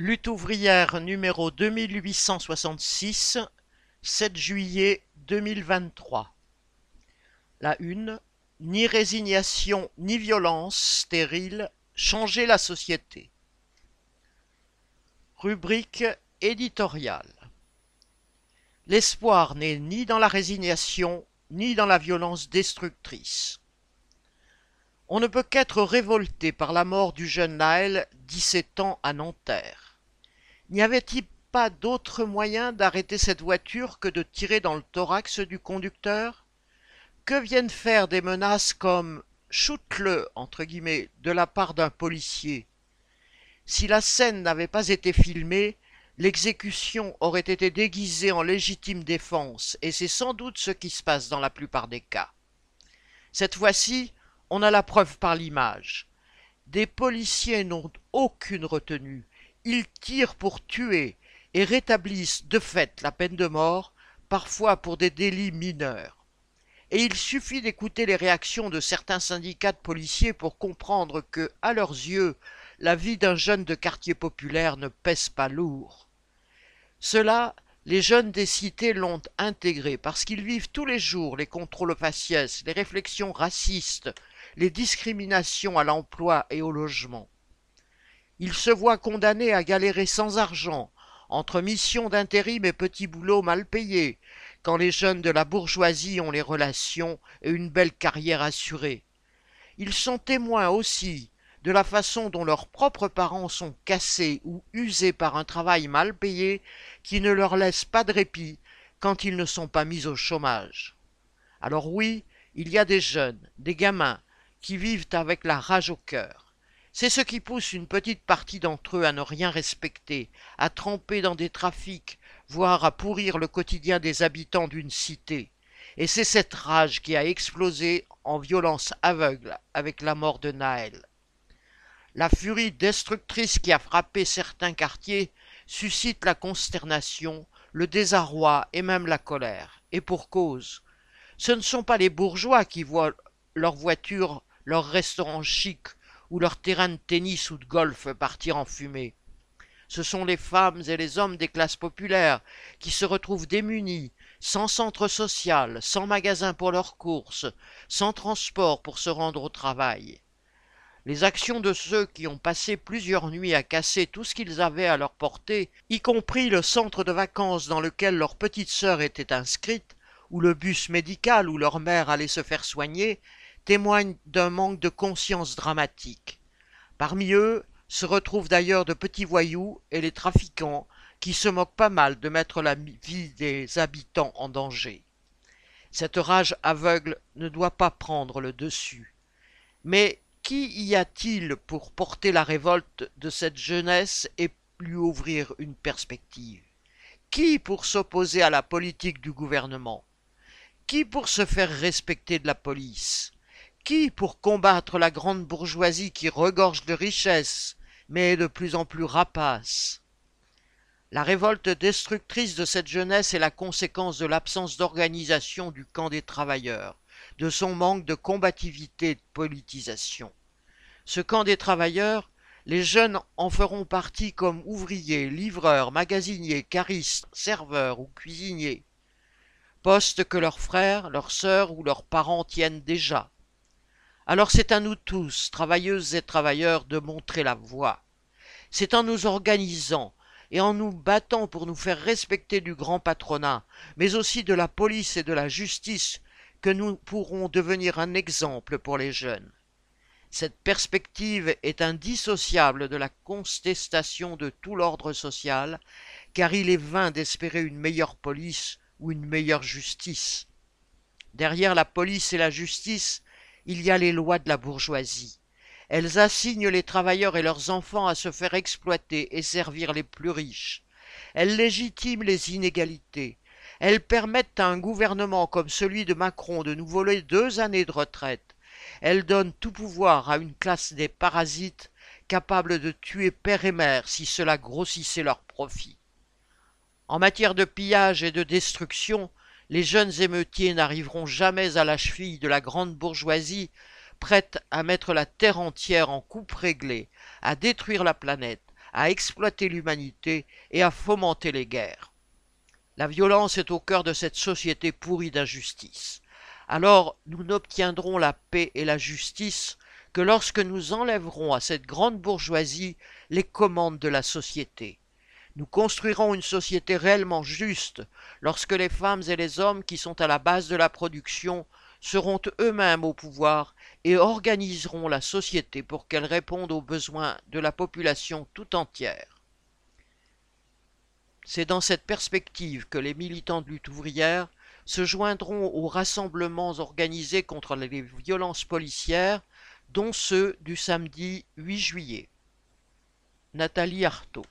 Lutte ouvrière numéro 2866, 7 juillet 2023. La une. Ni résignation ni violence stérile, changer la société. Rubrique éditoriale. L'espoir n'est ni dans la résignation ni dans la violence destructrice. On ne peut qu'être révolté par la mort du jeune Naël, dix-sept ans, à Nanterre. N'y avait-il pas d'autre moyen d'arrêter cette voiture que de tirer dans le thorax du conducteur? Que viennent faire des menaces comme shoot-le entre guillemets de la part d'un policier? Si la scène n'avait pas été filmée, l'exécution aurait été déguisée en légitime défense, et c'est sans doute ce qui se passe dans la plupart des cas. Cette fois-ci, on a la preuve par l'image. Des policiers n'ont aucune retenue. Ils tirent pour tuer et rétablissent de fait la peine de mort, parfois pour des délits mineurs. Et il suffit d'écouter les réactions de certains syndicats de policiers pour comprendre que, à leurs yeux, la vie d'un jeune de quartier populaire ne pèse pas lourd. Cela, les jeunes des cités l'ont intégré parce qu'ils vivent tous les jours les contrôles faciès, les réflexions racistes, les discriminations à l'emploi et au logement. Ils se voient condamnés à galérer sans argent, entre missions d'intérim et petits boulots mal payés, quand les jeunes de la bourgeoisie ont les relations et une belle carrière assurée. Ils sont témoins aussi de la façon dont leurs propres parents sont cassés ou usés par un travail mal payé qui ne leur laisse pas de répit quand ils ne sont pas mis au chômage. Alors oui, il y a des jeunes, des gamins, qui vivent avec la rage au cœur. C'est ce qui pousse une petite partie d'entre eux à ne rien respecter, à tremper dans des trafics, voire à pourrir le quotidien des habitants d'une cité. Et c'est cette rage qui a explosé en violence aveugle avec la mort de Naël. La furie destructrice qui a frappé certains quartiers suscite la consternation, le désarroi et même la colère. Et pour cause. Ce ne sont pas les bourgeois qui voient leurs voitures leur restaurant chic ou leur terrain de tennis ou de golf partir en fumée. Ce sont les femmes et les hommes des classes populaires qui se retrouvent démunis, sans centre social, sans magasin pour leurs courses, sans transport pour se rendre au travail. Les actions de ceux qui ont passé plusieurs nuits à casser tout ce qu'ils avaient à leur portée, y compris le centre de vacances dans lequel leur petite sœur était inscrite, ou le bus médical où leur mère allait se faire soigner, témoignent d'un manque de conscience dramatique. Parmi eux se retrouvent d'ailleurs de petits voyous et les trafiquants qui se moquent pas mal de mettre la vie des habitants en danger. Cette rage aveugle ne doit pas prendre le dessus. Mais qui y a-t-il pour porter la révolte de cette jeunesse et lui ouvrir une perspective? Qui pour s'opposer à la politique du gouvernement? Qui pour se faire respecter de la police? Pour combattre la grande bourgeoisie qui regorge de richesses, mais est de plus en plus rapace? La révolte destructrice de cette jeunesse est la conséquence de l'absence d'organisation du camp des travailleurs, de son manque de combativité et de politisation. Ce camp des travailleurs, les jeunes en feront partie comme ouvriers, livreurs, magasiniers, caristes, serveurs ou cuisiniers, postes que leurs frères, leurs sœurs ou leurs parents tiennent déjà. Alors c'est à nous tous, travailleuses et travailleurs, de montrer la voie. C'est en nous organisant et en nous battant pour nous faire respecter du grand patronat, mais aussi de la police et de la justice, que nous pourrons devenir un exemple pour les jeunes. Cette perspective est indissociable de la contestation de tout l'ordre social, car il est vain d'espérer une meilleure police ou une meilleure justice. Derrière la police et la justice, il y a les lois de la bourgeoisie. Elles assignent les travailleurs et leurs enfants à se faire exploiter et servir les plus riches. Elles légitiment les inégalités. Elles permettent à un gouvernement comme celui de Macron de nous voler deux années de retraite. Elles donnent tout pouvoir à une classe des parasites capables de tuer père et mère si cela grossissait leurs profits. En matière de pillage et de destruction, les jeunes émeutiers n'arriveront jamais à la cheville de la grande bourgeoisie, prête à mettre la terre entière en coupe réglée, à détruire la planète, à exploiter l'humanité et à fomenter les guerres. La violence est au cœur de cette société pourrie d'injustice. Alors nous n'obtiendrons la paix et la justice que lorsque nous enlèverons à cette grande bourgeoisie les commandes de la société. Nous construirons une société réellement juste lorsque les femmes et les hommes qui sont à la base de la production seront eux-mêmes au pouvoir et organiseront la société pour qu'elle réponde aux besoins de la population tout entière. C'est dans cette perspective que les militants de lutte ouvrière se joindront aux rassemblements organisés contre les violences policières, dont ceux du samedi 8 juillet. Nathalie Artaud